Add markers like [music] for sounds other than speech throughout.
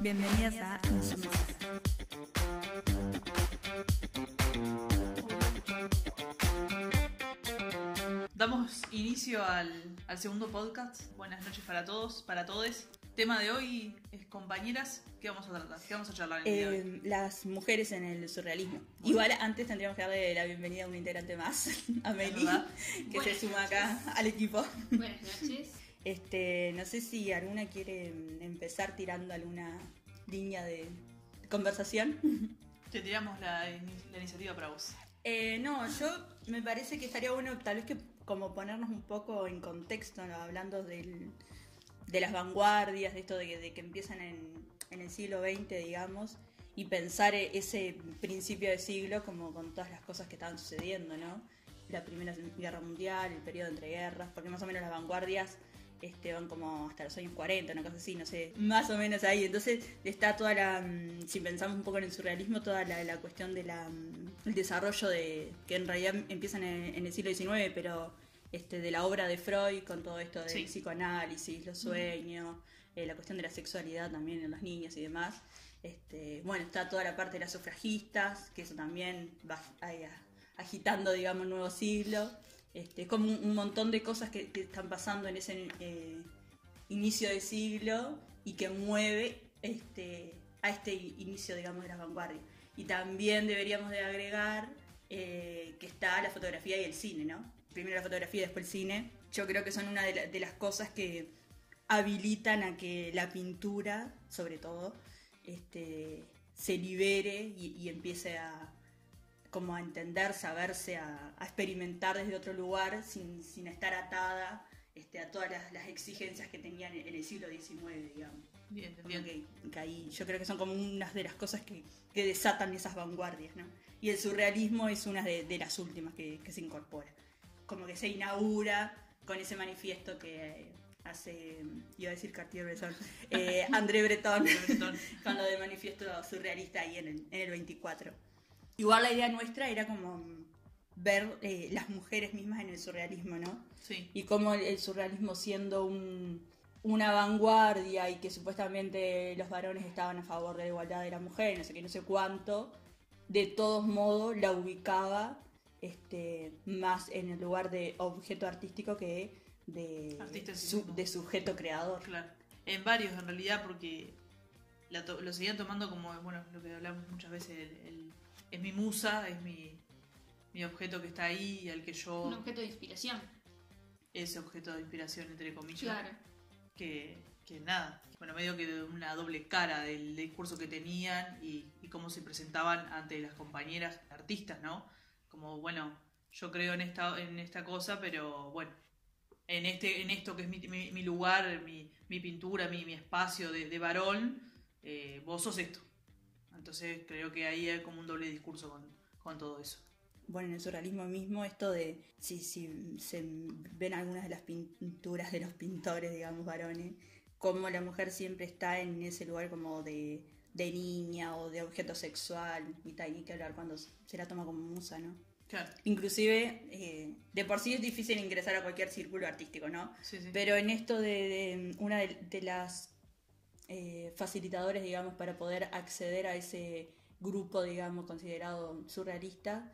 Bienvenidas a Insumisa. Damos inicio al, al segundo podcast. Buenas noches para todos, para todos. Tema de hoy es compañeras. ¿Qué vamos a tratar? ¿Qué vamos a charlar el día de hoy? Eh, las mujeres en el surrealismo. Igual antes tendríamos que darle la bienvenida a un integrante más, [laughs] a Meli, que Buenas se suma noches. acá al equipo. Buenas noches. [laughs] Este, no sé si alguna quiere mm, empezar tirando alguna línea de conversación. Te tiramos la, ini- la iniciativa para vos. Eh, no, yo me parece que estaría bueno tal vez que como ponernos un poco en contexto, ¿no? hablando del, de las vanguardias, de esto de que, de que empiezan en, en el siglo XX, digamos, y pensar e- ese principio de siglo como con todas las cosas que estaban sucediendo, ¿no? La Primera Guerra Mundial, el periodo entre guerras, porque más o menos las vanguardias este, van como hasta los años 40, una cosa así, no sé, más o menos ahí. Entonces está toda la, mm, si pensamos un poco en el surrealismo, toda la, la cuestión del desarrollo de, que en realidad empiezan en, en el siglo XIX, pero este, de la obra de Freud con todo esto del Sí. psicoanálisis, los sueños, eh, la cuestión de la sexualidad también en las niñas y demás. Este, bueno, está toda la parte de las sufragistas, que eso también va ahí a- agitando, digamos, el nuevo siglo. Este, como un, montón de cosas que, están pasando en ese eh, inicio de siglo y que mueve este, a este inicio, digamos, de las vanguardias. Y también deberíamos de agregar eh, que está la fotografía y el cine, ¿no? Primero la fotografía y después el cine. Yo creo que son una de, la- de las cosas que habilitan a que la pintura, sobre todo, este, se libere y empiece a como a entenderse, a verse, a, a experimentar desde otro lugar sin, sin estar atada este, a todas las, las exigencias que tenían en, el siglo XIX, digamos. Bien, bien. que, que ahí yo creo que son como unas de las cosas que, que desatan esas vanguardias, ¿no? Y el surrealismo es una de, de las últimas que, que se incorpora. Como que se inaugura con ese manifiesto que hace, iba a decir Cartier-Bresson, eh, [laughs] André Breton, Breton. [laughs] con lo del manifiesto surrealista ahí en el, en el 24. Igual la idea nuestra era como ver eh, las mujeres mismas en el surrealismo, ¿no? Sí. y cómo el, el surrealismo siendo un- una vanguardia y que supuestamente los varones estaban a favor de la igualdad de la mujer, no sé qué, no sé cuánto, de todos modos la ubicaba este, más en el lugar de objeto artístico que de, su- de sujeto creador. Claro. En varios, en realidad, porque la to- lo seguían tomando como, bueno, lo que hablamos muchas veces, el- el- es mi musa, es mi, mi objeto que está ahí, al que yo, Un objeto de inspiración. ese objeto de inspiración, entre comillas, Claro. que, que nada, bueno, medio que de una doble cara del discurso que tenían y, y cómo se presentaban ante las compañeras artistas, ¿no? Como, bueno, yo creo en esta, en esta cosa, pero bueno, en este, en esto que es mi, mi- mi lugar, mi, mi pintura, mi, mi espacio de, de varón, eh, vos sos esto. Entonces creo que ahí hay como un doble discurso con, con todo eso. Bueno, en el surrealismo mismo, esto de si, si se ven algunas de las pinturas de los pintores, digamos, varones, como la mujer siempre está en ese lugar como de, de niña o de objeto sexual y tal, ni que hablar cuando se la toma como musa, ¿no? Claro, Inclusive, eh, de por sí es difícil ingresar a cualquier círculo artístico, ¿no? sí, sí. Pero en esto de, de una de, de las eh, facilitadores, digamos, para poder acceder a ese grupo, digamos, considerado surrealista,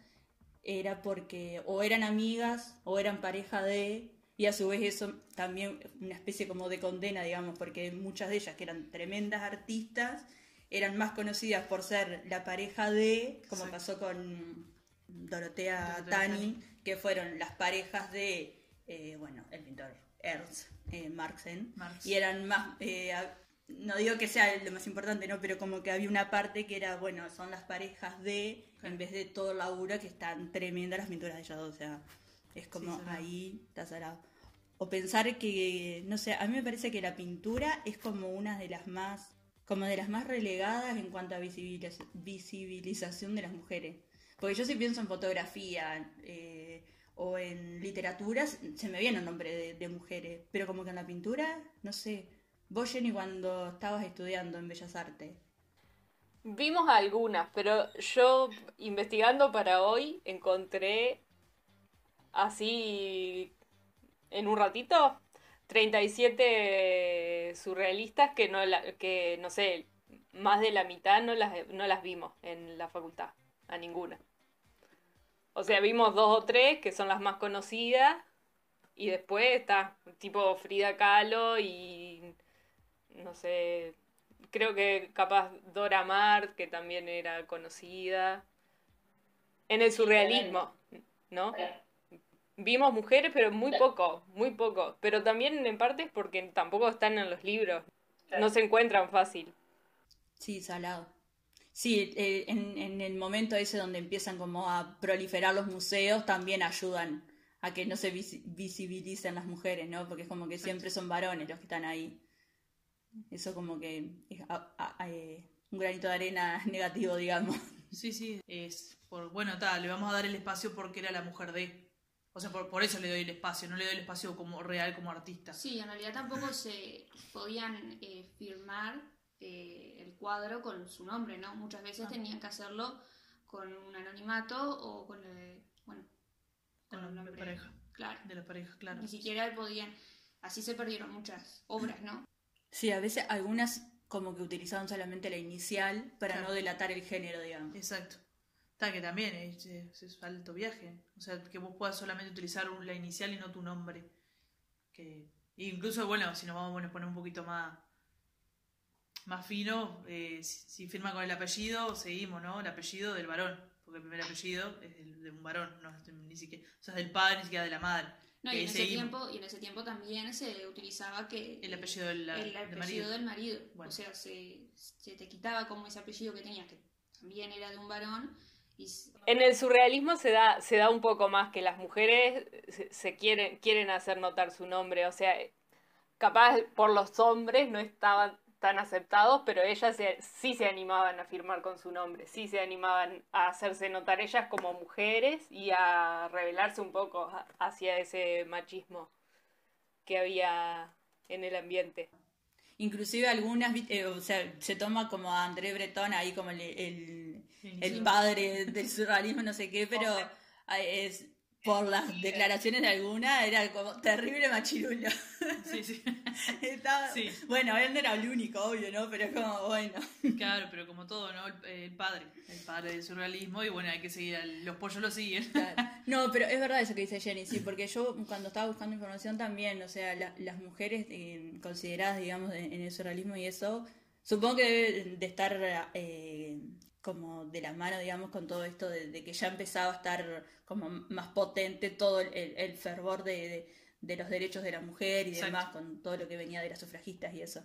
era porque o eran amigas o eran pareja de, y a su vez eso también una especie como de condena, digamos, porque muchas de ellas, que eran tremendas artistas, eran más conocidas por ser la pareja de, como Sí. pasó con Dorotea Dorotea Tani, que fueron las parejas de, eh, bueno, el pintor Ernst eh, Marxen, Marx. y eran más, eh, no digo que sea lo más importante, ¿no? Pero como que había una parte que era, bueno, son las parejas de, en vez de todo el laburo, que están tremendas las pinturas de ellas dos, o sea, es como Sí, ahí, está salado. O pensar que, no sé, a mí me parece que la pintura es como una de las más, como de las más relegadas en cuanto a visibiliz- visibilización de las mujeres. Porque yo si pienso en fotografía eh, o en literatura, se me viene un nombre de, de mujeres, pero como que en la pintura, no sé. Vos, Jenny, cuando estabas estudiando en Bellas Artes, Vimos algunas, pero yo investigando para hoy encontré así en un ratito 37 surrealistas que no, que no sé, más de la mitad no las, no las vimos en la facultad, a ninguna. O sea, vimos dos o tres que son las más conocidas y después está tipo Frida Kahlo y no sé, creo que capaz Dora Maar, que también era conocida. En el surrealismo, ¿no? Vimos mujeres, pero muy poco, muy poco. Pero también en parte es porque tampoco están en los libros. No se encuentran fácil. Sí, salado. Sí, eh, en, en el momento ese donde empiezan como a proliferar los museos, también ayudan a que no se visi- visibilicen las mujeres, ¿no? Porque es como que siempre son varones los que están ahí. Eso como que es a- a- eh, un granito de arena [laughs] negativo, digamos. Sí, sí, es por, bueno, tal, le vamos a dar el espacio porque era la mujer de. O sea, por, por eso le doy el espacio, no le doy el espacio como real como artista. Sí, en realidad tampoco se podían eh, firmar eh, el cuadro con su nombre, ¿no? Muchas veces Ah. tenían que hacerlo con un anonimato o con el, bueno, con De un la nombre. pareja. Claro. De la pareja, claro. Ni siquiera podían. Así se perdieron muchas obras, ¿no? Sí, a veces algunas como que utilizaban solamente la inicial para Claro. no delatar el género, digamos. Exacto. Está que también es, es, es alto viaje. O sea, que vos puedas solamente utilizar la inicial y no tu nombre. Que incluso, bueno, si nos vamos a poner un poquito más más fino, eh, si, si firma con el apellido, seguimos, ¿no? El apellido del varón. Porque el primer apellido es el de un varón, no es ni siquiera, o sea, es del padre, ni siquiera de la madre. No, y en, ese tiempo, y en ese tiempo también se utilizaba que El apellido del, el del marido. del marido. Bueno. O sea, se, se te quitaba como ese apellido que tenías, que también era de un varón. Y En el surrealismo se da, se da un poco más que las mujeres se, se quieren, quieren hacer notar su nombre. O sea, capaz por los hombres no estaban tan aceptados, pero ellas se- sí se animaban a firmar con su nombre, sí se animaban a hacerse notar ellas como mujeres y a rebelarse un poco hacia ese machismo que había en el ambiente. Inclusive algunas, eh, o sea, se toma como a André Breton ahí como el, el, padre del surrealismo, no sé qué, pero es, por las declaraciones de alguna era como terrible machirulo. Sí, sí. [laughs] Estaba- Sí. Bueno, él no era el único, obvio, ¿no? Pero es como, bueno. Claro, pero como todo, ¿no? El, el padre, el padre del surrealismo, y bueno, hay que seguir, al- los pollos lo siguen. Claro. [laughs] No, pero es verdad eso que dice Jenny, sí, porque yo cuando estaba buscando información también, o sea, la- las mujeres eh, consideradas, digamos, en, en el surrealismo y eso, supongo que debe de estar eh, como de la mano, digamos, con todo esto de, de que ya empezaba a estar como más potente todo el, el- fervor de, de- de los derechos de la mujer y Exacto. demás, con todo lo que venía de las sufragistas y eso.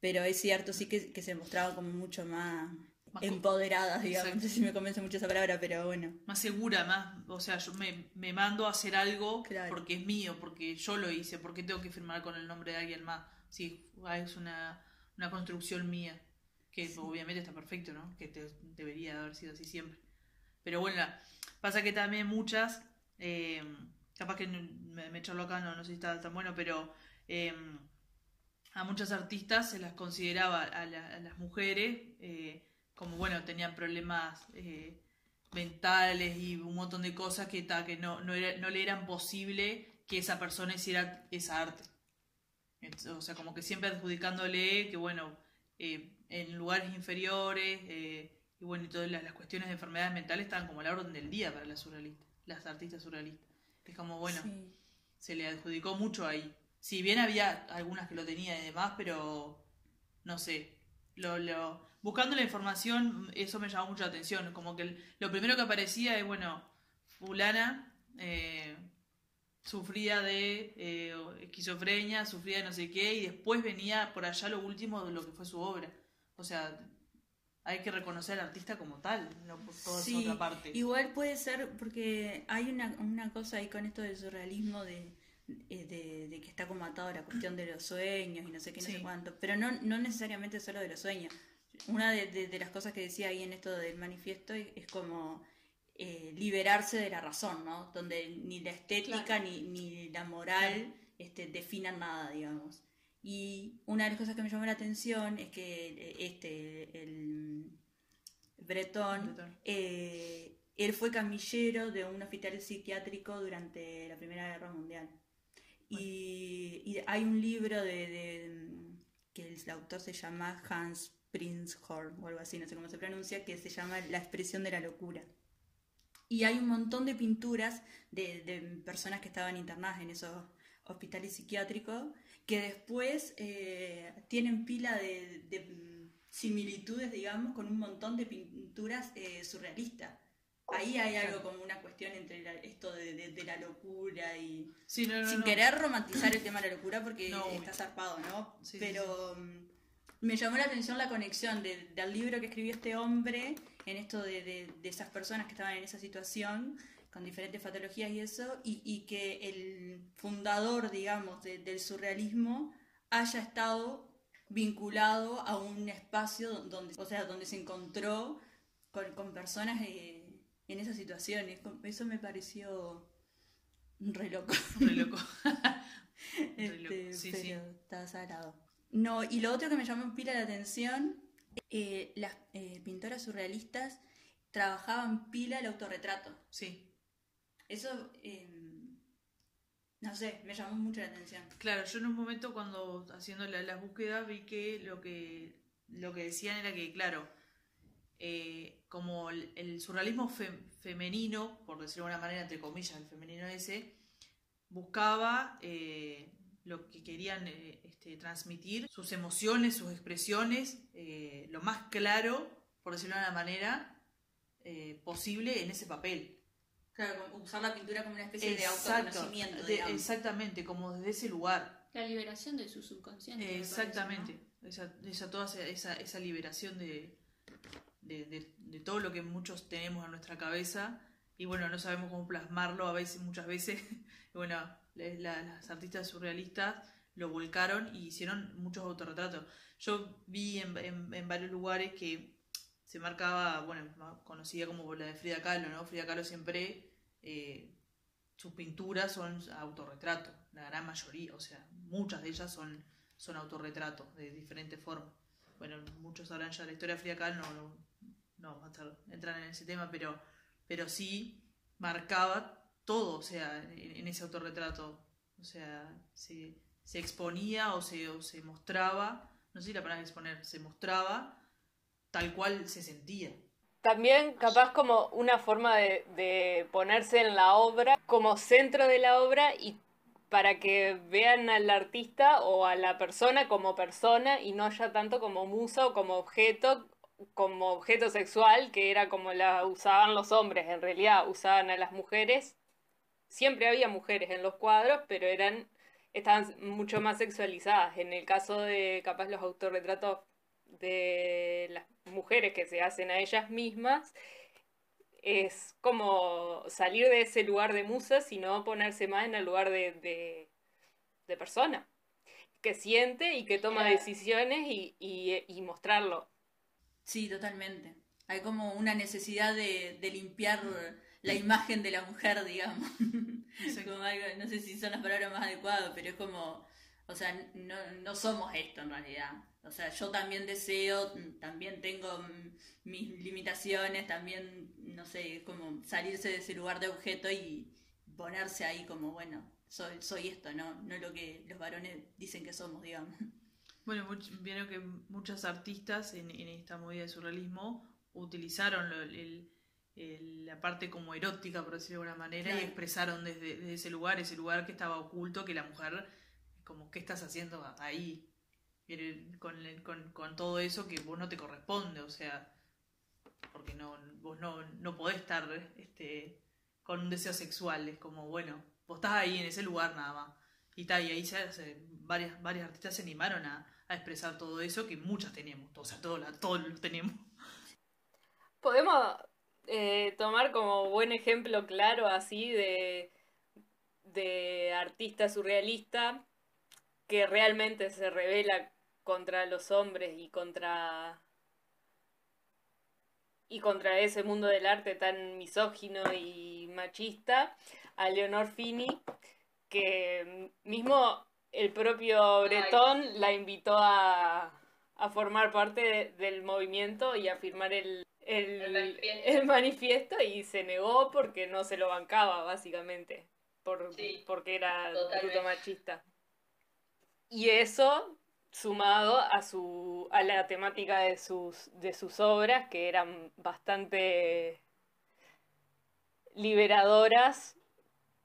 Pero es cierto, sí que, que se mostraban como mucho más Más empoderadas, digamos, Exacto. no sé si me convence mucho esa palabra, pero bueno. Más segura, más, o sea, yo me, me mando a hacer algo Claro. porque es mío, porque yo lo hice, porque tengo que firmar con el nombre de alguien más. Sí, es una, una construcción mía, que obviamente está perfecto, ¿no? Que debería haber sido así siempre. Pero bueno, pasa que también muchas, eh, capaz que me, me acá, no, no sé si está tan bueno, pero eh, a muchas artistas se las consideraba a, la- a las mujeres eh, como, bueno, tenían problemas mentales y un montón de cosas que, que no, no, era- le eran posible que esa persona hiciera esa arte. O sea, como que siempre adjudicándole que, bueno, en lugares inferiores eh, y bueno, y todas las, las cuestiones de enfermedades mentales estaban como a la orden del día para las surrealistas, las artistas surrealistas. Es como, bueno, Sí. se le adjudicó mucho ahí. Si bien había algunas que lo tenían y demás, pero no sé. Lo, lo, buscando la información, eso me llamó mucho la atención. Como que el- lo primero que aparecía es, bueno, fulana eh, sufría de eh, esquizofrenia, sufría de no sé qué, y después venía por allá lo último de lo que fue su obra. O sea, hay que reconocer al artista como tal, no por toda Sí, otra parte. Igual puede ser porque hay una, una cosa ahí con esto del surrealismo de, eh, de, de que está como atado a la cuestión de los sueños y no sé qué, no Sí. sé cuánto. Pero no, no necesariamente solo de los sueños. Una de, de- de las cosas que decía ahí en esto del manifiesto es, como eh, liberarse de la razón, ¿no? Donde ni la estética Claro. ni, ni la moral este, definan nada, digamos. Y una de las cosas que me llamó la atención es que eh, este, el Bretón, Bretón. eh, él fue camillero de un hospital psiquiátrico durante la Primera Guerra Mundial. Y, y hay un libro de, de- que el autor se llama Hans Prinzhorn o algo así, no sé cómo se pronuncia, que se llama La expresión de la locura. Y hay un montón de pinturas de, de personas que estaban internadas en esos hospitales psiquiátricos que después eh, tienen pila de, de similitudes, digamos, con un montón de pinturas eh, surrealistas. Ahí hay algo como una cuestión entre la- esto de, de- de la locura y... Sí, no, no, sin no. querer romantizar el tema de la locura porque está zarpado, ¿no? Sí, Pero mm, me llamó la atención la conexión del, libro que escribió este hombre en esto de, de- de esas personas que estaban en esa situación con diferentes patologías y eso, y, y que el fundador, digamos, de- del surrealismo haya estado vinculado a un espacio donde, o sea, donde se encontró con, con personas eh, en esa situación. Y com- Eso me pareció re loco. Re loco. [laughs] Re Este, loco. Sí, pero sí. está sagrado. No, y lo otro que me llamó pila la atención, eh, las eh, pintoras surrealistas trabajaban pila el autorretrato. Sí. Eso, eh, no sé, me llamó mucho la atención. Claro, yo en un momento cuando haciendo la- las búsquedas vi que lo que lo que decían era que, claro, eh, como el, surrealismo fe- femenino, por decirlo de alguna manera, entre comillas, el femenino ese, buscaba eh, lo que querían eh, este, transmitir, sus emociones, sus expresiones, eh, lo más claro, por decirlo de una manera, posible en ese papel. Claro, usar la pintura como una especie de Exacto, autoconocimiento. de- exactamente, como desde ese lugar. La liberación de su subconsciente. me parece, Exactamente, esa, esa, toda esa- esa, esa liberación de, de, de- de todo lo que muchos tenemos en nuestra cabeza y bueno, no sabemos cómo plasmarlo a veces, muchas veces. Y [laughs] bueno, la- la- las artistas surrealistas lo volcaron y hicieron muchos autorretratos. Yo vi en, en- en varios lugares que se marcaba, bueno, conocida como la de Frida Kahlo, ¿no? Frida Kahlo siempre, eh, sus pinturas son autorretratos, la gran mayoría, o sea, muchas de ellas son, son autorretratos de diferentes formas. Bueno, muchos sabrán ya la historia de Frida Kahlo, no, no, no entrar en ese tema, pero, pero sí marcaba todo, o sea, en, en ese autorretrato. O sea, se, se exponía o se, o se mostraba, no sé si la palabra exponer, se mostraba tal cual se sentía. También capaz como una forma de, ponerse en la obra como centro de la obra y para que vean al artista o a la persona como persona y no ya tanto como musa o como objeto, como objeto sexual, que era como la usaban los hombres, en realidad usaban a las mujeres. Siempre había mujeres en los cuadros, pero eran estaban mucho más sexualizadas. En el caso de capaz los autorretratos de las mujeres que se hacen a ellas mismas, es como salir de ese lugar de musa, sino ponerse más en el lugar de, de, de persona, que siente y que toma decisiones y, y, y mostrarlo. Sí, totalmente. Hay como una necesidad de, de limpiar la imagen de la mujer, digamos. [laughs] Exacto. Como algo- no sé si son las palabras más adecuadas, pero es como, o sea, no, no somos esto en realidad. O sea, yo también deseo, también tengo mis limitaciones, también, no sé, como salirse de ese lugar de objeto y ponerse ahí como, bueno, soy, soy esto, ¿no? No lo que los varones dicen que somos, digamos. Bueno, much- vieron que muchas artistas en, en esta movida de surrealismo utilizaron lo- el- el- la parte como erótica, por decirlo de alguna manera, Claro. y expresaron desde, desde ese lugar, ese lugar que estaba oculto, que la mujer, como, ¿qué estás haciendo ahí? Con, todo eso que vos no te corresponde, o sea, porque no, vos no, no podés estar este, con un deseo sexual, es como, bueno, vos estás ahí en ese lugar nada más. Y, ta, y ahí se, varias, varias artistas se animaron a, a expresar todo eso que muchas tenemos, o sea, todos, todos lo tenemos. Podemos eh, tomar como buen ejemplo claro así de, de artista surrealista que realmente se revela contra los hombres y contra y contra ese mundo del arte tan misógino y machista, a Leonor Fini, que mismo el propio Bretón la invitó a, a formar parte de- del movimiento y a firmar el, el, El manifiesto. el manifiesto y se negó porque no se lo bancaba, básicamente, por, Sí, porque era bruto machista. Y eso sumado a su a la temática de sus de sus obras que eran bastante liberadoras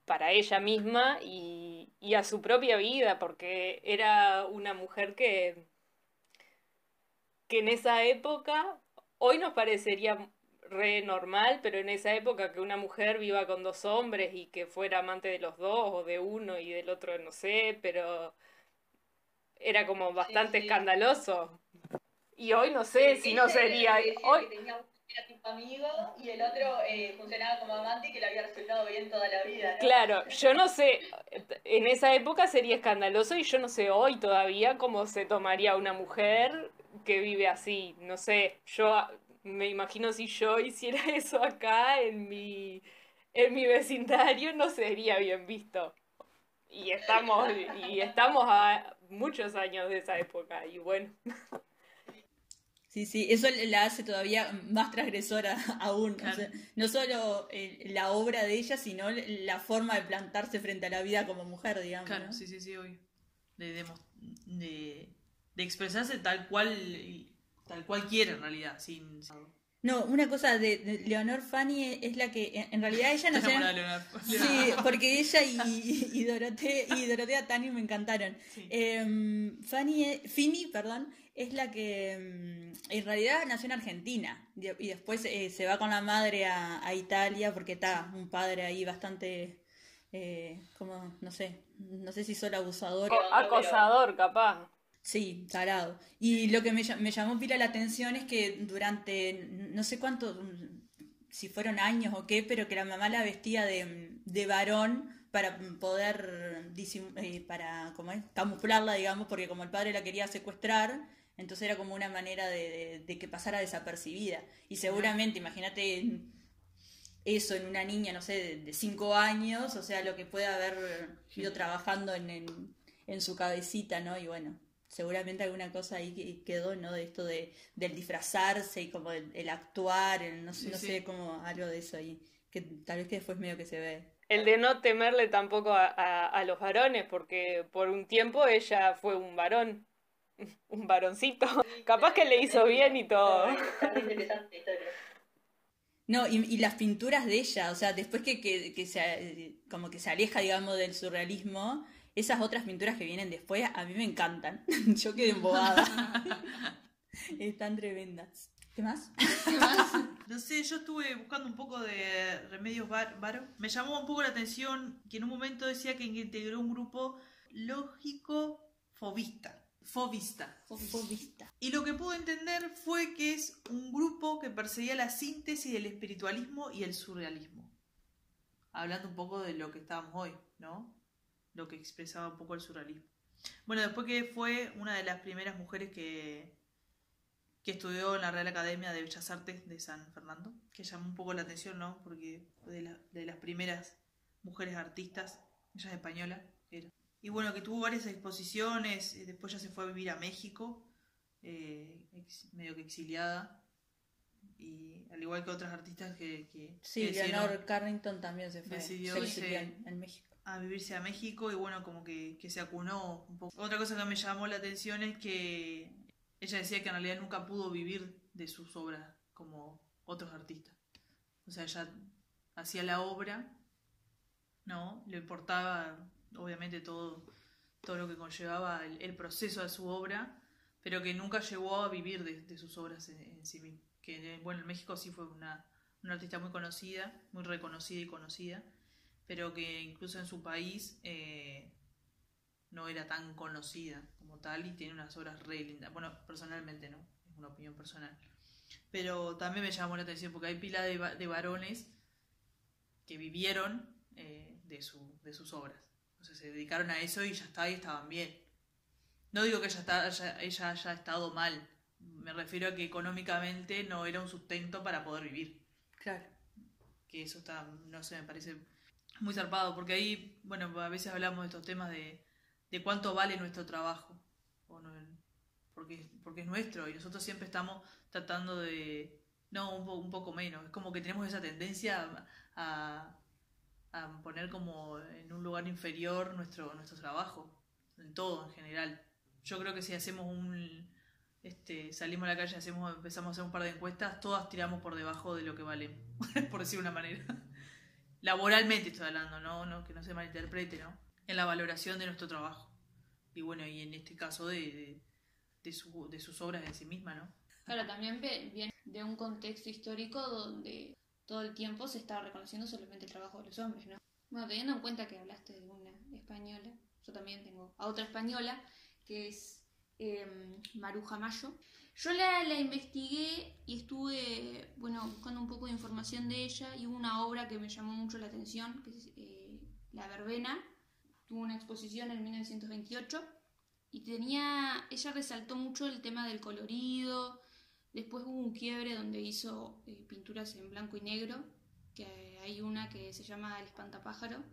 para ella misma y, y a su propia vida porque era una mujer que que en esa época hoy nos parecería re normal, pero en esa época que una mujer viva con dos hombres y que fuera amante de los dos o de uno y del otro no sé, pero era como bastante sí. escandaloso. Y hoy no sé si no sería... Hoy, era tipo amigo y el otro eh, funcionaba como amante y que le había resultado bien toda la vida. ¿no? Claro, yo no sé, en esa época sería escandaloso y yo no sé hoy todavía cómo se tomaría una mujer que vive así. No sé, yo me imagino si yo hiciera [laughs] eso acá en mi, en mi vecindario no sería bien visto. Y estamos, y estamos a muchos años de esa época y bueno. Sí, sí, eso la hace todavía más transgresora [laughs] aún. Claro. O sea, no solo eh, la obra de ella, sino la forma de plantarse frente a la vida como mujer, digamos. Claro, ¿no? sí, sí, sí, obvio. De, de, de, de expresarse tal cual tal cual quiere en realidad, sin... No, una cosa de, de Leonor Fanny es la que, en- en realidad ella no sé. Sí, [laughs] porque ella y, y, Dorotea, y Dorotea Tani me encantaron. Sí. Em, Fanny, e- Fini, perdón, es la que em, en realidad nació en Argentina y, después eh, se va con la madre a, a Italia porque está un padre ahí bastante, eh, como, no sé, no sé si solo abusador. Co- acosador, capaz. Sí, tarado. Y lo que me, me llamó pila la atención es que durante no sé cuánto, si fueron años o qué, pero que la mamá la vestía de, de varón para poder, eh, para ¿cómo es? camuflarla, digamos, porque como el padre la quería secuestrar, entonces era como una manera de, de- de que pasara desapercibida. Y seguramente, imagínate eso en una niña, no sé, de, cinco años, o sea, lo que puede haber ido trabajando en, en, en su cabecita, ¿no? Y bueno, seguramente alguna cosa ahí que- quedó, ¿no? De esto de, del disfrazarse y como el, el actuar, el no, sé- Sí, no sí. sé, como algo de eso ahí, que tal vez que después medio que se ve. El de no temerle tampoco a, a- a los varones, porque por un tiempo ella fue un varón, [laughs] un varoncito. [laughs] Capaz que le hizo bien y todo. [laughs] Está muy interesante la historia. No, y, y las pinturas de ella, o sea, después que, que, que se, como que se aleja, digamos, del surrealismo, esas otras pinturas que vienen después a mí me encantan. [laughs] Yo quedé embobada. [laughs] Están tremendas. ¿Qué más? [laughs] No sé, yo estuve buscando un poco de remedios var- varo. Me llamó un poco la atención que en un momento decía que integró un grupo lógico fobista. Fobista. Fobista. Y lo que pude entender fue que es un grupo que perseguía la síntesis del espiritualismo y el surrealismo. Hablando un poco de lo que estábamos hoy, ¿no? Lo que expresaba un poco el surrealismo. Bueno, después que fue una de las primeras mujeres que, que estudió en la Real Academia de Bellas Artes de San Fernando, que llamó un poco la atención, ¿no? Porque fue de, la- de las primeras mujeres artistas, ella es española, era. Y bueno, que tuvo varias exposiciones, eh, después ya se fue a vivir a México, eh, ex- medio que exiliada, y al igual que otras artistas que, que, Sí, que Leonor Carrington también se fue. decidió se en México. A vivirse a México y bueno, como que, que se acunó un poco. Otra cosa que me llamó la atención es que ella decía que en realidad nunca pudo vivir de sus obras como otros artistas. O sea, ella hacía la obra, ¿no? Le importaba obviamente todo, todo lo que conllevaba el, proceso de su obra, pero que nunca llegó a vivir de, sus obras en, en sí misma. Que bueno, en México sí fue una, una artista muy conocida, muy reconocida y conocida pero que incluso en su país eh, no era tan conocida como tal y tiene unas obras re lindas. Bueno, personalmente no, es una opinión personal. Pero también me llamó la atención porque hay pila de, de varones que vivieron eh, de, su, de sus obras. O sea, se dedicaron a eso y ya está, y estaban bien. No digo que ella, está, haya- ella haya estado mal, me refiero a que económicamente no era un sustento para poder vivir Claro. que eso está, no sé, me parece muy zarpado, porque ahí, bueno, a veces hablamos de estos temas de, de cuánto vale nuestro trabajo, o no, porque, porque es nuestro, y nosotros siempre estamos tratando de, no, un, po- un poco menos, es como que tenemos esa tendencia a, a poner como en un lugar inferior nuestro, nuestro trabajo, en todo en general, yo creo que si hacemos un este, salimos a la calle, hacemos, empezamos a hacer un par de encuestas, todas tiramos por debajo de lo que valemos, [laughs] por decir una manera. Laboralmente estoy hablando, ¿no? no que no se malinterprete, ¿no? En la valoración de nuestro trabajo. Y bueno, y en este caso de, de, su- de sus obras en sí misma, ¿no? Claro, también viene de un contexto histórico donde todo el tiempo se estaba reconociendo solamente el trabajo de los hombres, ¿no? Bueno, teniendo en cuenta que hablaste de una española, yo también tengo a otra española, que es eh, Maruja Mayo. Yo la, la investigué y estuve, bueno, buscando un poco de información de ella y hubo una obra que me llamó mucho la atención, que es eh, La Verbena. Tuvo una exposición en 1928 y tenía, ella resaltó mucho el tema del colorido, después hubo un quiebre donde hizo eh, pinturas en blanco y negro, que hay una que se llama El espantapájaro,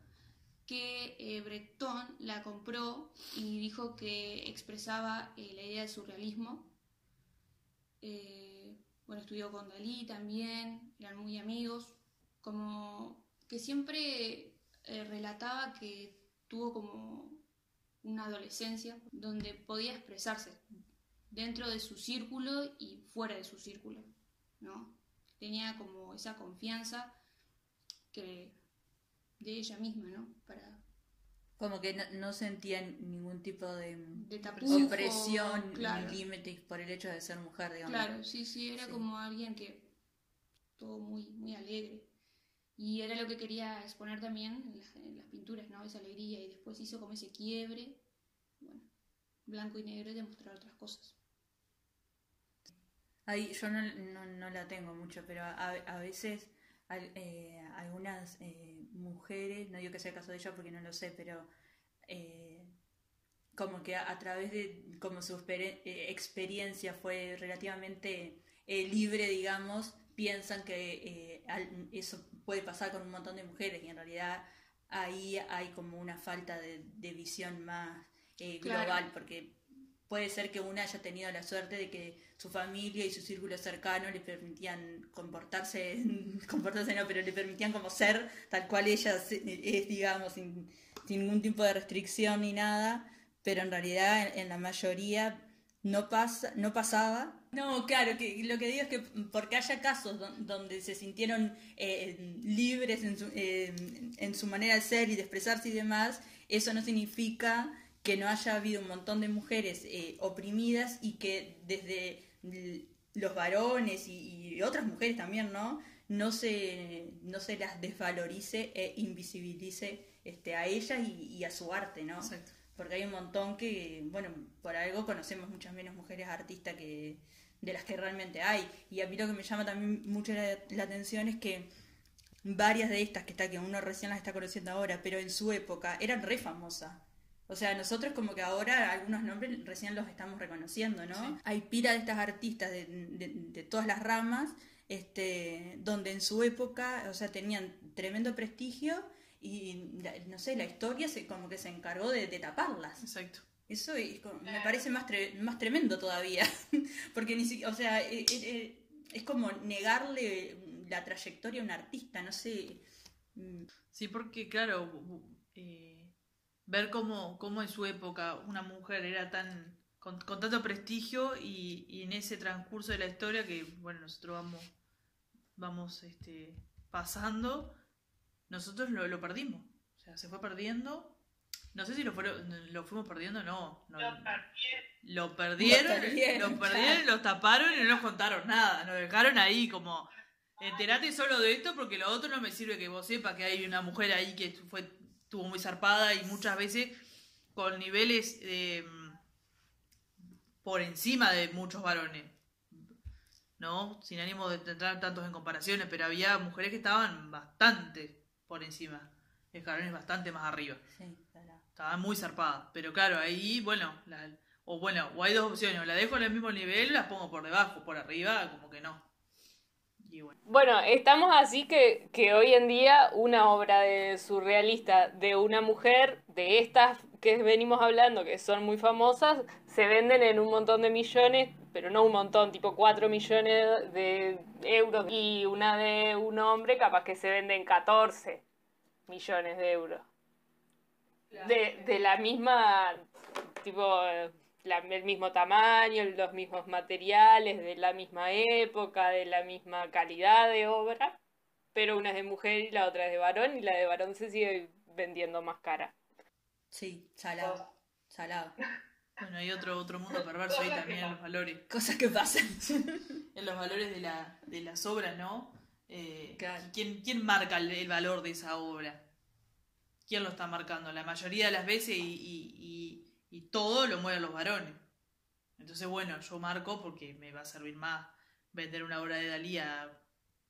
que eh, Breton la compró y dijo que expresaba eh, la idea del surrealismo. Eh, bueno, estudió con Dalí también, eran muy amigos, como que siempre eh, relataba que tuvo como una adolescencia donde podía expresarse dentro de su círculo y fuera de su círculo, ¿no? Tenía como esa confianza que de ella misma, ¿no? Para Como que no, no sentían ningún tipo de de opresión claro, ni límites por el hecho de ser mujer, digamos. claro, sí, sí, era Sí. como alguien que todo muy, muy alegre. Y era lo que quería exponer también en las, en las pinturas, ¿no? Esa alegría. Y después hizo como ese quiebre, bueno, blanco y negro y demostrar otras cosas. Ahí yo no, no, no la tengo mucho, pero a, a veces al- eh, algunas eh, mujeres, no digo que sea el caso de ella porque no lo sé, pero eh, como que a, a través de como su experi- experiencia fue relativamente libre, digamos, piensan que al- eso puede pasar con un montón de mujeres y en realidad ahí hay como una falta de, de visión más Claro. global, porque puede ser que una haya tenido la suerte de que su familia y su círculo cercano le permitían comportarse, [laughs] comportarse no, pero le permitían como ser tal cual ella es, digamos, sin, ningún tipo de restricción ni nada, pero en realidad en, la mayoría no pasa, no pasaba. No, claro, que lo que digo es que porque haya casos don- donde se sintieron eh, libres en su, eh, en su manera de ser y de expresarse y demás, eso no significa que no haya habido un montón de mujeres eh, oprimidas y que desde los varones y, y otras mujeres también, ¿no? No se, no se las desvalorice e invisibilice este, a ellas y, y a su arte, ¿no? Exacto. Porque hay un montón que, bueno, por algo conocemos muchas menos mujeres artistas que de las que realmente hay. Y a mí lo que me llama también mucho la, la atención es que varias de estas que está que uno recién las está conociendo ahora, pero en su época eran re famosas. O sea, nosotros como que ahora algunos nombres recién los estamos reconociendo, ¿no? Sí. Hay pila de estas artistas de, de- de todas las ramas, este, donde en su época, o sea, tenían tremendo prestigio y, la- no sé, la historia se como que se encargó de, de taparlas. Exacto. Eso es como- me parece más, tre- más tremendo todavía, [laughs] porque ni siquiera, o sea, eh, eh, eh, es como negarle la trayectoria a un artista, no sé. Sí, porque claro, eh, ver cómo, cómo en su época una mujer era tan con, con tanto prestigio y, y en ese transcurso de la historia que bueno nosotros vamos vamos este pasando nosotros lo, lo perdimos. O sea se fue perdiendo. No sé si lo fueron lo fuimos perdiendo no, no lo perdieron. Lo perdieron, lo perdieron los taparon y no nos contaron nada. Nos dejaron ahí como enterate solo de esto porque lo otro no me sirve que vos sepas que hay una mujer ahí que fue estuvo muy zarpada y muchas veces con niveles eh, por encima de muchos varones no sin ánimo de entrar tantos en comparaciones pero había mujeres que estaban bastante por encima escalones bastante más arriba. Sí, muy zarpadas pero claro ahí bueno la- o bueno o hay dos opciones o la dejo en el mismo nivel las pongo por debajo por arriba como que no y bueno Bueno, estamos así que, que hoy en día una obra de surrealista de una mujer, de estas que venimos hablando, que son muy famosas, se venden en un montón de millones, pero no un montón, tipo 4 millones de euros. Y una de un hombre capaz que se vende en 14 millones de euros. De, de la misma, tipo, la- el mismo tamaño, los mismos materiales, de la misma época, de la misma calidad de obra, pero una es de mujer y la otra es de varón, y la de varón se sigue vendiendo más cara. Sí, salado. Salado. Bueno, hay otro, otro mundo perverso ahí también en los valores. Cosas que pasan. [laughs] En los valores de, la, de las obras, ¿no? Eh, Claro. ¿quién, quién marca el, el valor de esa obra? ¿Quién lo está marcando? La mayoría de las veces y, y- y- y todo lo mueven los varones. Entonces, bueno, yo marco porque me va a servir más vender una obra de Dalí a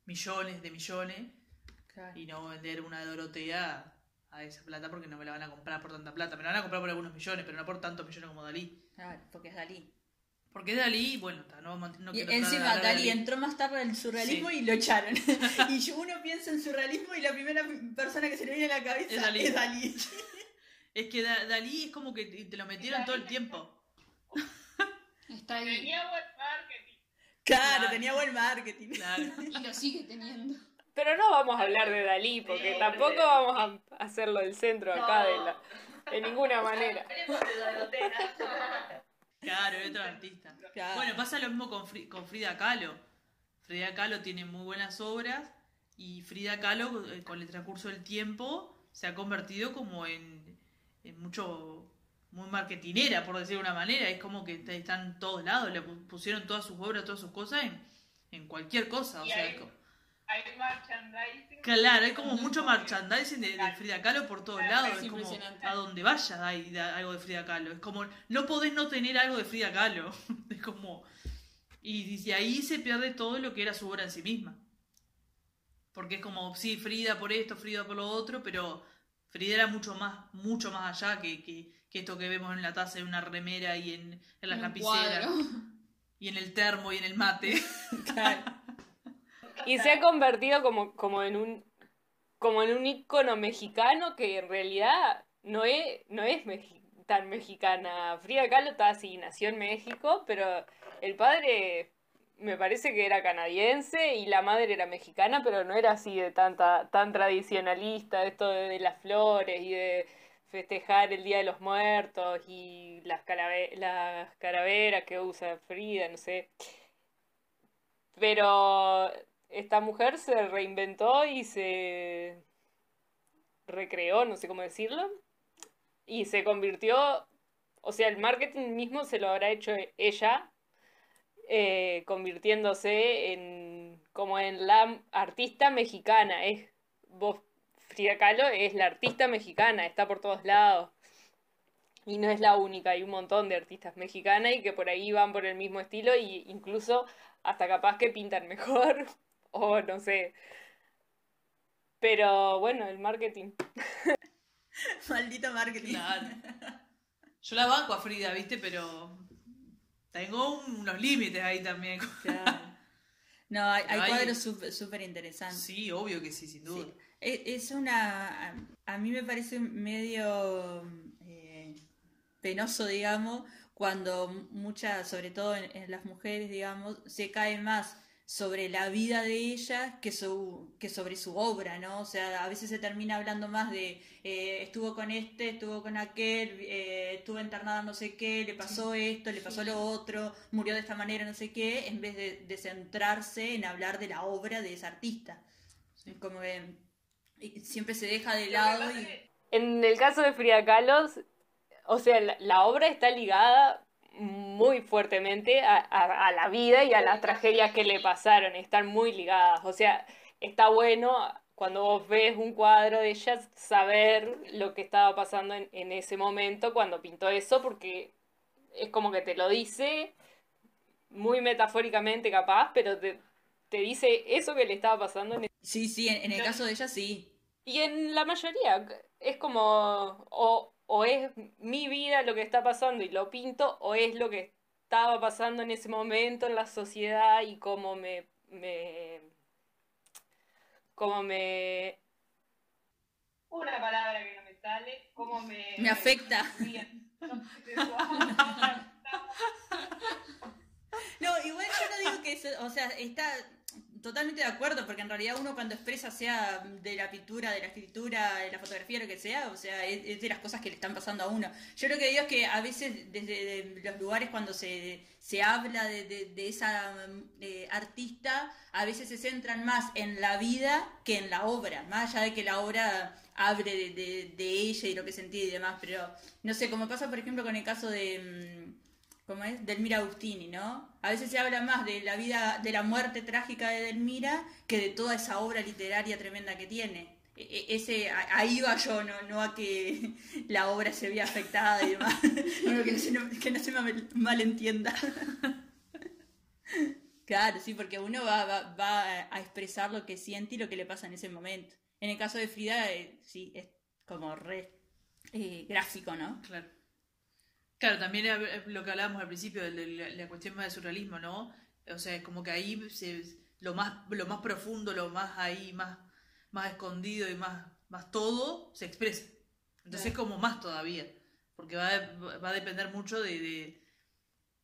millones de millones Claro. y no vender una de Dorotea a esa plata porque no me la van a comprar por tanta plata. Me la van a comprar por algunos millones, pero no por tantos millones como Dalí. Claro, porque es Dalí. Porque es Dalí, bueno, está, no, no quiero encima Dalí entró más tarde en el surrealismo Sí. y lo echaron. [laughs] y uno piensa en surrealismo y la primera persona que se le viene a la cabeza Es Dalí. es Dalí. [laughs] Es que Da- Dalí es como que te lo metieron todo el tiempo. [laughs] Está ahí Tenía buen marketing. Claro, Claro. tenía buen marketing. Claro. [laughs] y lo sigue teniendo. Pero no vamos a hablar de Dalí, porque Sí, tampoco sí. vamos a hacerlo del centro acá de, la, de ninguna manera. De. Claro, es otro artista. Claro. Bueno, pasa lo mismo con, Fri- con Frida Kahlo. Frida Kahlo tiene muy buenas obras y Frida Kahlo, eh, con el transcurso del tiempo, se ha convertido como en, en mucho, muy marketinera, por decir de una manera. Es como que está- está en todos lados, le pu- pusieron todas sus obras, todas sus cosas en, en cualquier cosa. O Y sea, ahí- es co- Hay merchandising. Claro, hay como mucho merchandising de, de Frida Kahlo por todos Claro, lados. es Es como a donde vayas hay de- algo de Frida Kahlo. Es como, no podés no tener algo de Frida Kahlo. [laughs] Es como. Y, y ahí se pierde todo lo que era su obra en sí misma. Porque es como, sí, Frida por esto, Frida por lo otro, pero Frida era mucho más, mucho más allá que, que, que esto que vemos en la taza de una remera y en, en las lapiceras. cuadro. Y en el termo y en el mate. [laughs] Claro. Y se ha convertido como, como en un como en un ícono mexicano que en realidad no es, no es mexi- tan mexicana. Frida Kahlo está así, nació en México, pero el padre me parece que era canadiense y la madre era mexicana, pero no era así de tanta, tan tradicionalista, esto de, las flores y de festejar el Día de los Muertos y las, las calaveras que usa Frida, no sé. Pero esta mujer se reinventó y se recreó, no sé cómo decirlo, y se convirtió, o sea, el marketing mismo se lo habrá hecho ella, eh, convirtiéndose en como en la artista mexicana. Es, vos, Frida Kahlo es la artista mexicana, está por todos lados. Y no es la única, hay un montón de artistas mexicanas y que por ahí van por el mismo estilo y incluso hasta capaz que pintan mejor [laughs] o no sé. Pero bueno, el marketing. [laughs] Maldito marketing. Claro. Yo la banco a Frida, ¿viste? Pero tengo un- unos límites ahí también. [laughs] Claro. No, hay, hay hay- cuadros súper interesantes. Sí, obvio que sí, sin duda. Sí. Es, una. A, a mí me parece medio eh, penoso, digamos, cuando muchas, sobre todo en, en las mujeres, digamos, se cae más sobre la vida de ellas que, su, que sobre su obra, ¿no? O sea, a veces se termina hablando más de eh, estuvo con este, estuvo con aquel, eh, estuvo internada no sé qué, le pasó esto, le pasó lo otro, murió de esta manera, no sé qué, en vez de, de centrarse en hablar de la obra de esa artista. Sí. Como que y siempre se deja de lado y... En el caso de Frida Kahlo, o sea, la, la obra está ligada muy fuertemente a, a- a la vida y a las tragedias que le pasaron, están muy ligadas. O sea, está bueno cuando vos ves un cuadro de ella saber lo que estaba pasando en, en ese momento cuando pintó eso, porque es como que te lo dice muy metafóricamente capaz, pero te, te dice eso que le estaba pasando en Sí, sí, en, en el caso de ella sí. y en la mayoría es como o, o es mi vida lo que está pasando y lo pinto o es lo que estaba pasando en ese momento en la sociedad y cómo me, me cómo me una palabra que no me sale, cómo me... Me afecta. [laughs] No, igual yo no digo que eso, o sea, está Totalmente de acuerdo, porque en realidad uno cuando expresa, sea de la pintura, de la escritura, de la fotografía, lo que sea, o sea, es, de las cosas que le están pasando a uno. Yo lo que digo es que a veces desde los lugares cuando se, se habla de, de- de esa eh, artista, a veces se centran más en la vida que en la obra, más allá de que la obra hable de, de- ella y lo que sentía y demás, pero no sé, como pasa por ejemplo con el caso de... ¿cómo es? Delmira Agustini, ¿no? A veces se habla más de la vida, de la muerte trágica de Delmira que de toda esa obra literaria tremenda que tiene. E- e- Ese, ahí va yo, no, no a que [laughs] la obra se vea afectada y demás. [laughs] Bueno, que no se, que se me malentienda. [laughs] Claro, sí, porque uno va a expresar lo que siente y lo que le pasa en ese momento. En el caso de Frida, eh, sí, es como re eh, gráfico, ¿no? Claro. Claro, también lo que hablábamos al principio de la, la cuestión más del surrealismo, ¿no? O sea, es como que ahí se, lo más lo más profundo, lo más ahí, más, más escondido y más, más todo se expresa. Entonces es como más todavía, porque va, a- va a depender mucho de, de,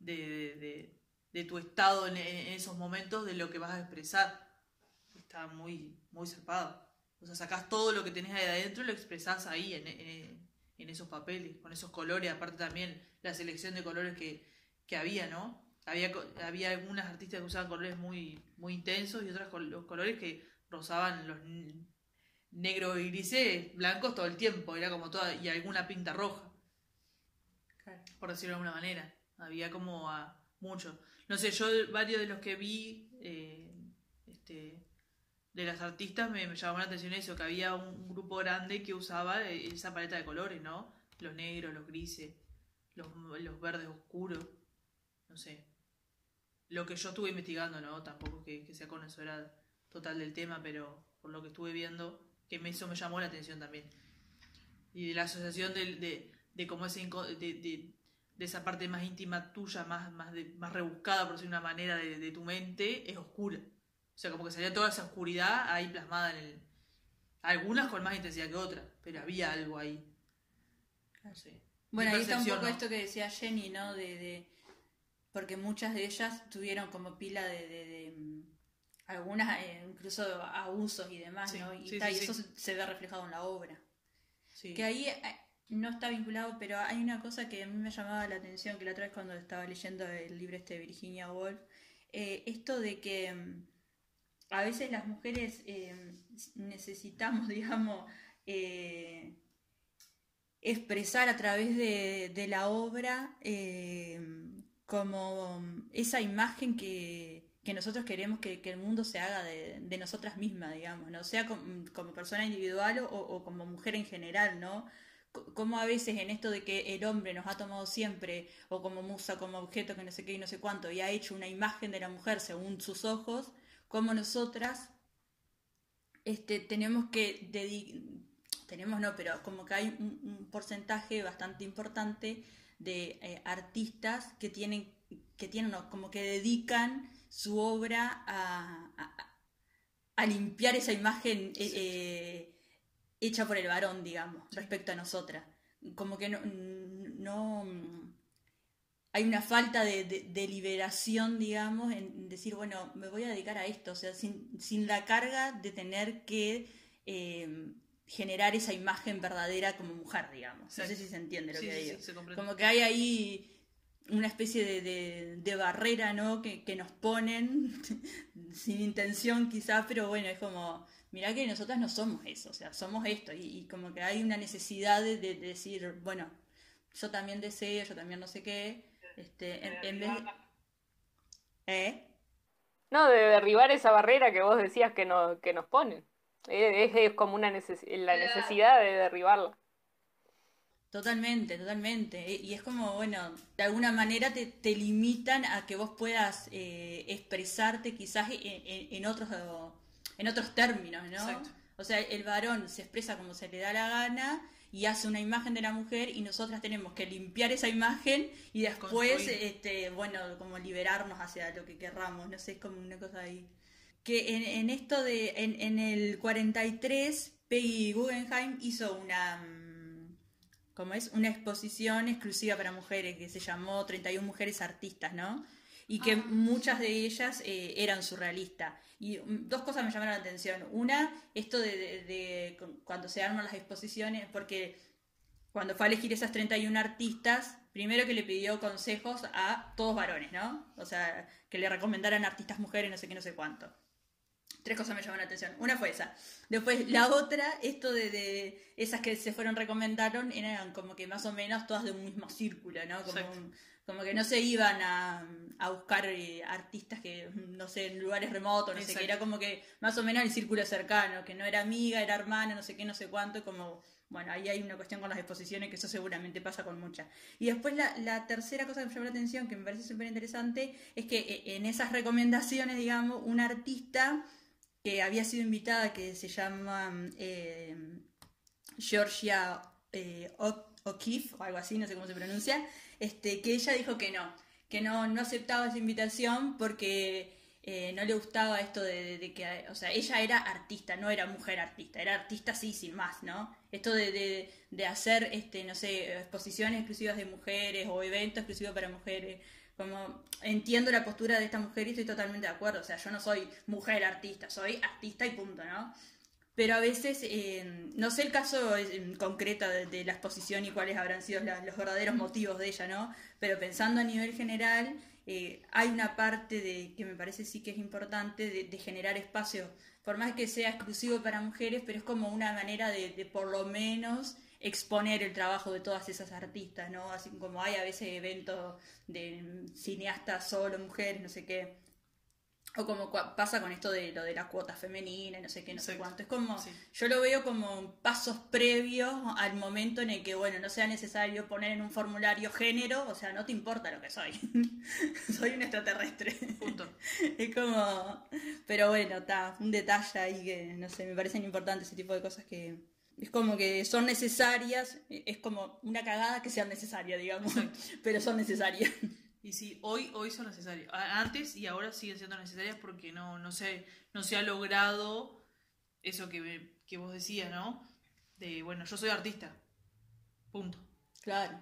de, de- de- de tu estado en, en esos momentos, de lo que vas a expresar. Está muy, muy zarpado. O sea, sacás todo lo que tenés ahí adentro y lo expresás ahí en, en- en esos papeles, con esos colores, aparte también la selección de colores que, que había, ¿no? Había, había algunas artistas que usaban colores muy, muy intensos y otras col- los colores que rozaban los negros y grises blancos todo el tiempo, era como toda, y alguna pinta roja, por decirlo de alguna manera. Había como a mucho. No sé, yo varios de los que vi, eh, este, de las artistas me, llamó la atención eso, que había un, grupo grande que usaba eh, esa paleta de colores, ¿no? Los negros, los grises, los, los verdes oscuros, no sé. Lo que yo estuve investigando, ¿no? Tampoco que, que sea conocedora total del tema, pero por lo que estuve viendo, que me, eso me llamó la atención también. Y de la asociación de, de, de de, esa parte más íntima tuya, más, más, más rebuscada, por decir una manera, de tu mente, es oscura. O sea, como que salía toda esa oscuridad ahí plasmada en el... Algunas con más intensidad que otras, pero había algo ahí. No sé. Bueno, ahí está un poco ¿no? esto que decía Jenny, ¿no? De, de- porque muchas de ellas tuvieron como pila de, de- de, mm, algunas eh, incluso abusos y demás, Sí, ¿no? Y, sí, ta, sí, y sí. eso se, ve reflejado en la obra. Sí. Que ahí eh, no está vinculado, pero hay una cosa que a mí me llamaba la atención, que la otra vez cuando estaba leyendo el libro este de Virginia Woolf, eh, esto de que mm, a veces las mujeres eh, necesitamos, [laughs] digamos, eh, expresar a través de, la obra eh, como esa imagen que, que nosotros queremos que, el mundo se haga de, nosotras mismas, digamos, ¿no? Sea com- como, persona individual o, como mujer en general, ¿no? Como a veces en esto de que el hombre nos ha tomado siempre, o como musa, como objeto, que no sé qué y no sé cuánto, y ha hecho una imagen de la mujer según sus ojos, como nosotras este, tenemos que tenemos no, pero como que hay un, un porcentaje bastante importante de eh, artistas que tienen, que tienen, no, como que dedican su obra a, a- a limpiar esa imagen eh, eh, hecha por el varón, digamos, respecto a nosotras. Como que no, no hay una falta de, de- de liberación, digamos, en decir, bueno, me voy a dedicar a esto, o sea, sin, sin la carga de tener que eh, generar esa imagen verdadera como mujer, digamos. No sé si se entiende lo Sí, que sí, digo. se. Como que hay ahí una especie de, de- de barrera, ¿no? Que, que nos ponen, [laughs] sin intención quizás, pero bueno, es como, mirá que nosotras no somos eso, o sea, somos esto, y, y como que hay una necesidad de, de decir, bueno, yo también deseo, yo también no sé qué, este, en, en vez de... ¿Eh? No, de derribar esa barrera que vos decías que, no, que nos ponen. Es, es como una neces- la necesidad de derribarla. Totalmente, totalmente. E- Y es como, bueno, de alguna manera te, te limitan a que vos puedas eh, expresarte quizás en, en- en otros, en otros términos, ¿no? Exacto. O sea, el varón se expresa como se le da la gana y hace una imagen de la mujer y nosotras tenemos que limpiar esa imagen y después, Construir. este, bueno, como liberarnos hacia lo que querramos, no sé, es como una cosa ahí. Que en, en esto de, en, en el 43, Peggy Guggenheim hizo una, mm, ¿cómo es? Una exposición exclusiva para mujeres que se llamó 31 Mujeres Artistas, ¿no? Y que Ah, muchas de ellas eh, eran surrealistas. Y mm, dos cosas me llamaron la atención. Una, esto de, de- de cu- cuando se arman las exposiciones, porque cuando fue a elegir esas 31 artistas, primero que le pidió consejos a todos varones, ¿no? O sea, que le recomendaran artistas mujeres, no sé qué, no sé cuánto. Tres cosas me llamaron la atención. Una fue esa. Después, la otra, esto de, de esas que se fueron recomendaron, eran como que más o menos todas de un mismo círculo, ¿no? Como, un- como que no se iban a, a buscar eh, artistas que, no sé, en lugares remotos, no sé qué, era como que más o menos el círculo cercano, que no era amiga, era hermana, no sé qué, no sé cuánto, como, bueno, ahí hay una cuestión con las exposiciones que eso seguramente pasa con muchas. Y después la, la tercera cosa que me llamó la atención, que me parece súper interesante, es que eh, en esas recomendaciones, digamos, un artista que había sido invitada, que se llama eh, Georgia eh, O'Keeffe, o algo así, no sé cómo se pronuncia, este, que ella dijo que no, que no, no aceptaba esa invitación porque eh, no le gustaba esto de, que, o sea, ella era artista, no era mujer artista, era artista sí, sin más, ¿no? Esto de, de, de hacer, este, no sé, exposiciones exclusivas de mujeres o eventos exclusivos para mujeres, como entiendo la postura de esta mujer y estoy totalmente de acuerdo, o sea, yo no soy mujer artista, soy artista y punto, ¿no? Pero a veces, eh, no sé el caso eh, concreto de, la exposición y cuáles habrán sido los verdaderos motivos de ella, ¿no? Pero pensando a nivel general, eh, hay una parte de que me parece sí que es importante de, de generar espacio, por más que sea exclusivo para mujeres, pero es como una manera de, de por lo menos exponer el trabajo de todas esas artistas, ¿no? Así como hay a veces eventos de cineastas solo, mujeres, no sé qué. O como pasa con esto de lo de la cuota femenina, no sé qué, no sé cuánto. Es como, Sí. yo lo veo como pasos previos al momento en el que, bueno, no sea necesario poner en un formulario género, o sea, no te importa lo que soy. [laughs] soy un extraterrestre. Punto. [laughs] es como, pero bueno, está, un detalle ahí que, no sé, me parecen importantes ese tipo de cosas que... Es como que son necesarias, es como una cagada que sean necesarias, digamos, [laughs] pero son necesarias. Y sí, hoy, hoy son necesarias. Antes y ahora siguen siendo necesarias porque no, no, se, no se ha logrado eso que, me- que vos decías, ¿no? De, bueno, yo soy artista. Punto. Claro,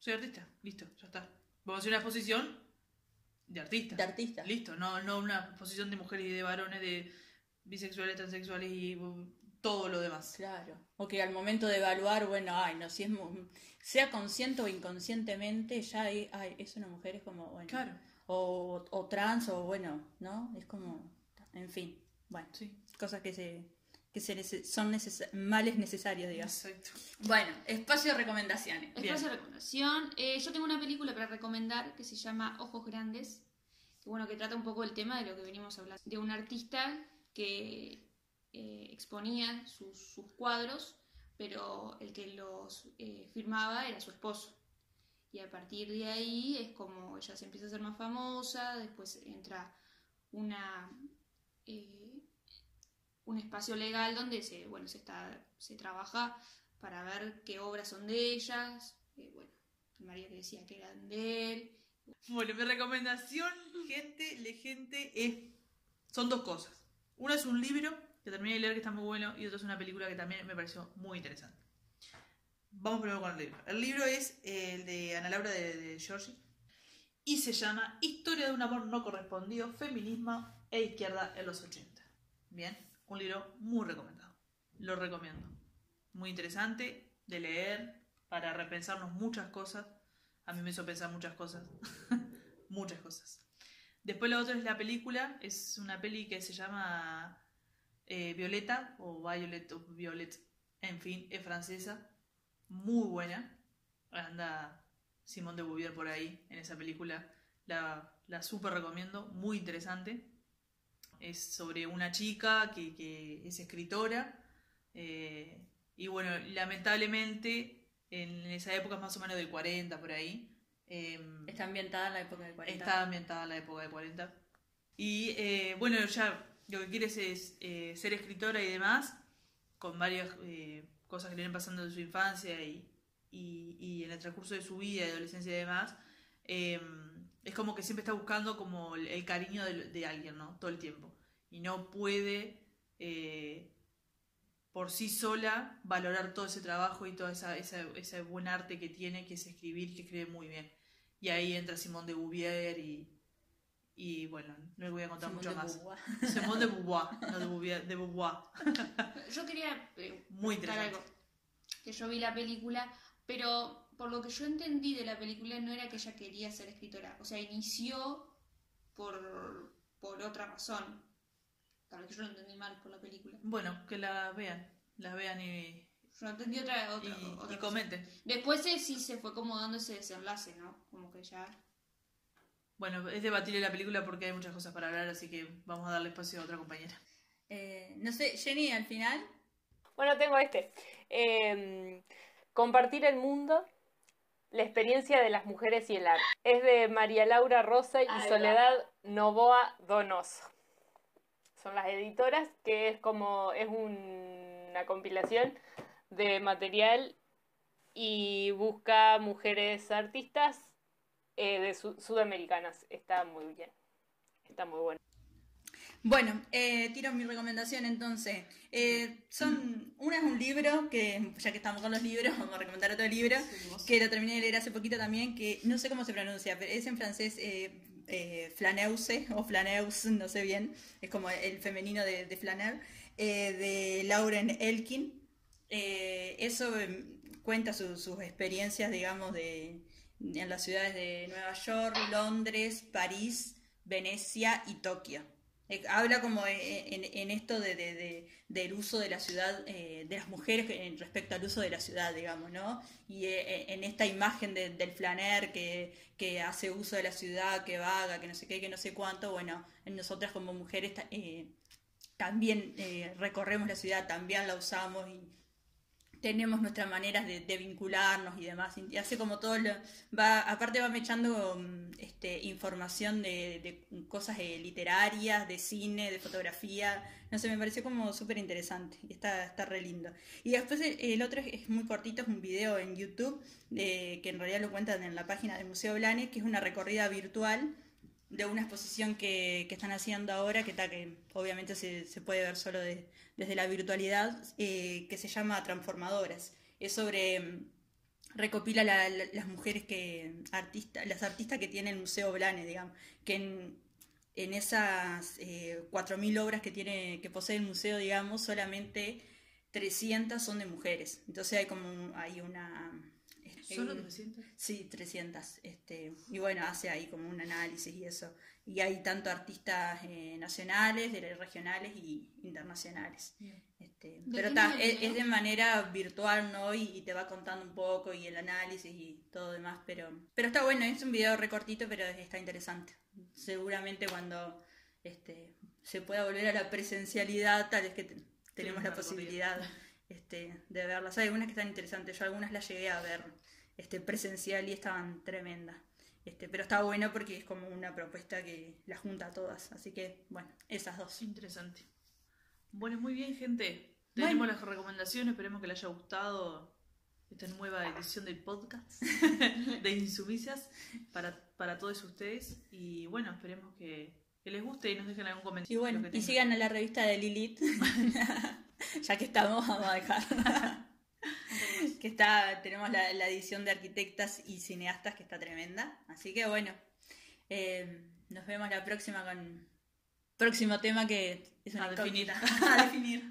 Soy artista. Listo, ya está. Vamos a hacer una exposición de artistas. de artista. Listo, no, no una exposición de mujeres y de varones, de bisexuales, transexuales y uh, todo lo demás. Claro. O que al momento de evaluar, bueno, ay, no, si es sea consciente o inconscientemente, ya hay, ay, es una mujer, es como, bueno. Claro. O, o trans, o bueno, ¿no? Es como, en fin, bueno, Sí, cosas que se, que se son neces- males necesarios, digamos. exacto. Bueno, espacio de recomendaciones. Bien. Espacio de recomendación. Eh, yo tengo una película para recomendar que se llama Ojos Grandes. Que bueno, que trata un poco el tema de lo que venimos hablando. De un artista que eh, exponía sus, sus cuadros, pero el que los eh, firmaba era su esposo. Y a partir de ahí es como ella se empieza a hacer más famosa, después entra una eh, un espacio legal donde se, bueno, se, está, se trabaja para ver qué obras son de ellas. Eh, bueno, María que decía que eran de él. Bueno, mi recomendación, gente, le gente, es. Son dos cosas. Una es un libro que terminé de leer que está muy bueno y otra es una película que también me pareció muy interesante. Vamos primero con el libro. El libro es el de Ana Laura de, de Giorgi y se llama Historia de un amor no correspondido, feminismo e izquierda en los 80. Bien, un libro muy recomendado. Lo recomiendo. Muy interesante de leer para repensarnos muchas cosas. A mí me hizo pensar muchas cosas. [laughs] muchas cosas. Después lo otro es la película. Es una peli que se llama eh, Violeta o Violet o Violet. En fin, es francesa. Muy buena. Anda Simón de Bouvier por ahí en esa película. La, la súper recomiendo. Muy interesante. Es sobre una chica que, que es escritora. eh, y bueno, lamentablemente en esa época, más o menos del 40 por ahí. em, Está ambientada en la época del 40. Está ambientada en la época de 40. Y eh, bueno, ya lo que quieres es eh, ser escritora y demás, con varias eh, cosas que le vienen pasando en su infancia y, y, en el transcurso de su vida, de adolescencia y demás. eh, es como que siempre está buscando como el, cariño de, alguien, ¿no? Todo el tiempo. Y no puede eh, por sí sola valorar todo ese trabajo y esa, esa, ese buen arte que tiene, que es escribir, que escribe muy bien. Y ahí entra Simón de Bouvier y, Y bueno, no les voy a contar Simone mucho más. Simone [laughs] de Beauvoir, no de Beauvoir. De Beauvoir. [laughs] Yo quería eh, Muy interesante. algo. Que yo vi la película, pero por lo que yo entendí de la película no era que ella quería ser escritora. O sea, inició por, por otra razón. Para que yo lo entendí mal por la película. Bueno, que la vean. La vean y, Yo entendí otra, otra, y, otra y comenten. Después eh, sí se fue como dando ese desenlace, ¿no? Como que ya... Bueno, es debatible la película porque hay muchas cosas para hablar, así que vamos a darle espacio a otra compañera. Eh, no sé, Jenny, al final. Bueno, tengo este. Eh, compartir el mundo, la experiencia de las mujeres y el arte. Es de María Laura Rosa y. Soledad Novoa Donoso. Son las editoras, que es como, es un- una compilación de material y busca mujeres artistas eh, de su- sudamericanas. Está muy bien. Está muy bueno. Bueno, eh, tiro mi recomendación entonces. Eh, son, una es un libro, que ya que estamos con los libros, [laughs] vamos a recomendar otro libro, que lo terminé de leer hace poquito también, que no sé cómo se pronuncia, pero es en francés eh, eh, Flaneuse o Flaneus, no sé bien, es como el femenino de, de Flaner, eh, de Lauren Elkin. Eh, eso eh, cuenta su- sus experiencias, digamos, de, en las ciudades de Nueva York, Londres, París, Venecia y Tokio. Eh, habla como en, en- esto de, de- de- del uso de la ciudad, eh, de las mujeres respecto al uso de la ciudad, digamos, ¿no? Y eh, en esta imagen de- del flaner que, que hace uso de la ciudad, que vaga, que no sé qué, que no sé cuánto, bueno, en nosotras como mujeres ta- eh, también eh, recorremos la ciudad, también la usamos y tenemos nuestras maneras de, de vincularnos y demás. Y hace como todo lo, va, aparte va echando este, información de, cosas eh, literarias, de cine, de fotografía. No sé, me pareció como súper interesante. y Está, está re lindo. Y después el, el otro es, muy cortito, es un video en YouTube, de, que en realidad lo cuentan en la página del Museo Blanes, que es una recorrida virtual de una exposición que, que están haciendo ahora, que, está, que obviamente se, se puede ver solo de- desde la virtualidad, eh, que se llama Transformadoras. Es sobre, mm, recopila la- la- las mujeres que, artistas, las artistas que tiene el Museo Blanes, digamos, que en, en esas eh, 4.000 obras que, tiene, que posee el museo, digamos, solamente 300 son de mujeres. Entonces hay como hay una... ¿Solo eh, 300? Sí, 300. Este, y bueno, hace ahí como un análisis y eso. Y hay tanto artistas eh, nacionales, de- regionales y internacionales. Bien. Este, ¿De pero nivel, es, es de manera virtual, ¿no? Y, y te va contando un poco y el análisis y todo demás. Pero, pero está bueno, es un video recortito, pero está interesante. Seguramente cuando este, se pueda volver a la presencialidad, tal vez que te- tenemos la posibilidad este, de verlas. Hay algunas que están interesantes, yo algunas las llegué a ver este, presencial y estaban tremendas. Este, pero está bueno porque es como una propuesta que la junta a todas. Así que, bueno, esas dos. Interesante. Bueno, muy bien, gente. Bueno. Tenemos las recomendaciones. Esperemos que les haya gustado esta nueva edición del podcast [laughs] de Insumisas para, para todos ustedes. Y bueno, esperemos que, que les guste y nos dejen algún comentario. Y bueno, y sigan a la revista de Lilith. [laughs] [laughs] ya que estamos, vamos a dejar. Que está, tenemos la, la edición de arquitectas y cineastas que está tremenda. Así que bueno, eh, nos vemos la próxima con próximo tema que es una [laughs] A definir. a definir.